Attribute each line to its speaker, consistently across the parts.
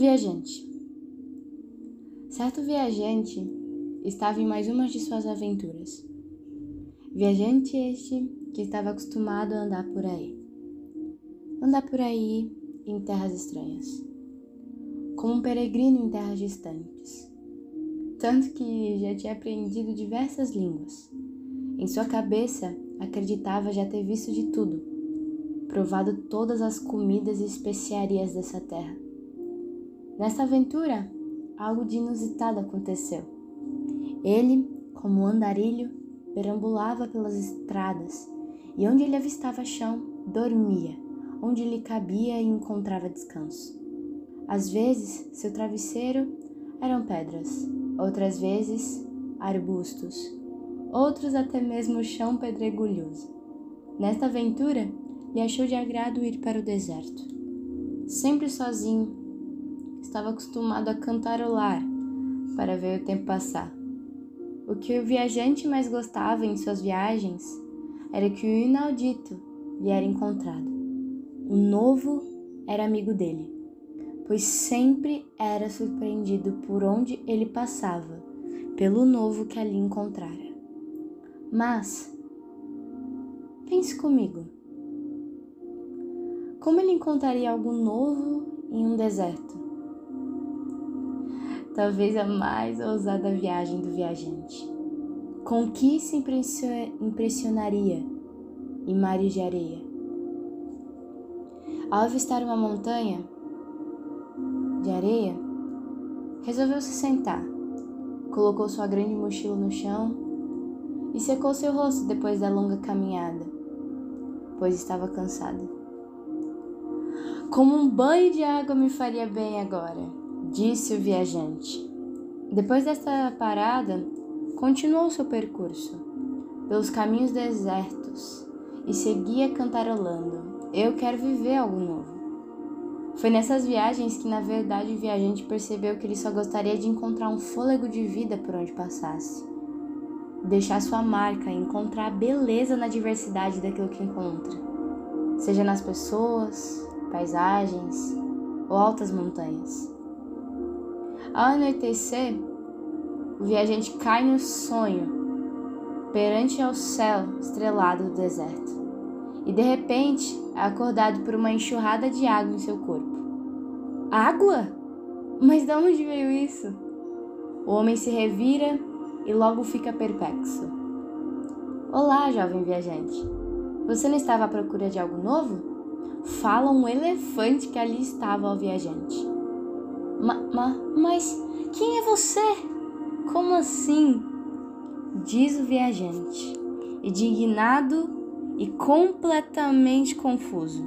Speaker 1: viajante. Certo viajante estava em mais uma de suas aventuras. Viajante este que estava acostumado a andar por aí. Andar por aí em terras estranhas. Como um peregrino em terras distantes. Tanto que já tinha aprendido diversas línguas. Em sua cabeça, acreditava já ter visto de tudo, provado todas as comidas e especiarias dessa terra. Nesta aventura, algo de inusitado aconteceu. Ele, como andarilho, perambulava pelas estradas e onde ele avistava chão, dormia, onde lhe cabia e encontrava descanso. Às vezes, seu travesseiro eram pedras, outras vezes, arbustos, outros até mesmo chão pedregulhoso. Nesta aventura, lhe achou de agrado ir para o deserto. Sempre sozinho, estava acostumado a cantarolar para ver o tempo passar. O que o viajante mais gostava em suas viagens era que o inaudito lhe era encontrado. O novo era amigo dele, pois sempre era surpreendido por onde ele passava, pelo novo que ali encontrara. Mas, pense comigo. Como ele encontraria algo novo em um deserto? Talvez a mais ousada viagem do viajante. Com que se impressionaria em mares de areia? Ao avistar uma montanha de areia, resolveu se sentar, colocou sua grande mochila no chão e secou seu rosto depois da longa caminhada, pois estava cansado. Como um banho de água me faria bem agora disse o viajante. Depois desta parada, continuou seu percurso pelos caminhos desertos e seguia cantarolando: Eu quero viver algo novo. Foi nessas viagens que, na verdade, o viajante percebeu que ele só gostaria de encontrar um fôlego de vida por onde passasse. Deixar sua marca encontrar a beleza na diversidade daquilo que encontra, seja nas pessoas, paisagens ou altas montanhas. Ao anoitecer, o viajante cai no sonho perante ao céu estrelado do deserto e de repente é acordado por uma enxurrada de água em seu corpo. Água? Mas de onde veio isso? O homem se revira e logo fica perplexo. Olá, jovem viajante. Você não estava à procura de algo novo? Fala um elefante que ali estava ao viajante. Ma, ma, mas quem é você? Como assim? Diz o viajante, indignado e completamente confuso.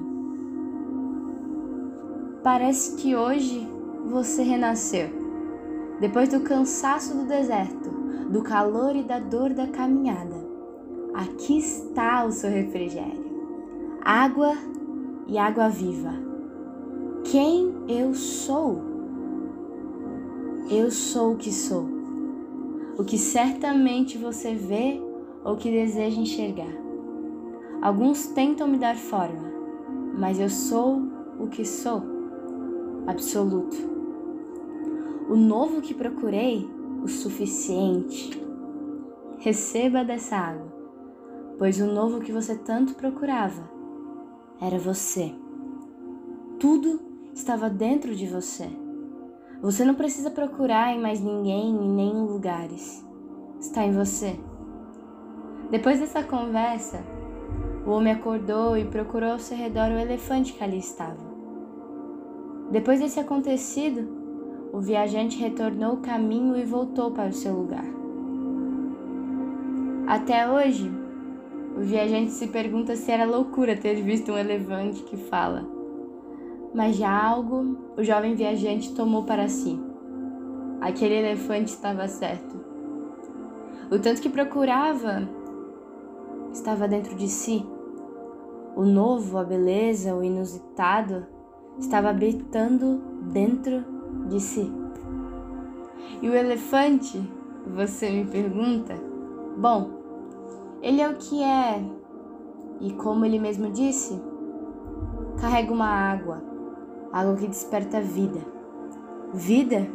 Speaker 1: Parece que hoje você renasceu. Depois do cansaço do deserto, do calor e da dor da caminhada, aqui está o seu refrigério. Água e água viva. Quem eu sou? Eu sou o que sou, o que certamente você vê ou que deseja enxergar. Alguns tentam me dar forma, mas eu sou o que sou, absoluto. O novo que procurei, o suficiente. Receba dessa água, pois o novo que você tanto procurava era você. Tudo estava dentro de você. Você não precisa procurar em mais ninguém e nem em lugares. Está em você. Depois dessa conversa, o homem acordou e procurou ao seu redor o elefante que ali estava. Depois desse acontecido, o viajante retornou o caminho e voltou para o seu lugar. Até hoje, o viajante se pergunta se era loucura ter visto um elefante que fala mas já algo o jovem viajante tomou para si. Aquele elefante estava certo. O tanto que procurava estava dentro de si. O novo, a beleza, o inusitado estava habitando dentro de si. E o elefante, você me pergunta? Bom, ele é o que é, e como ele mesmo disse, carrega uma água água que desperta vida, vida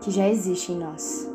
Speaker 1: que já existe em nós.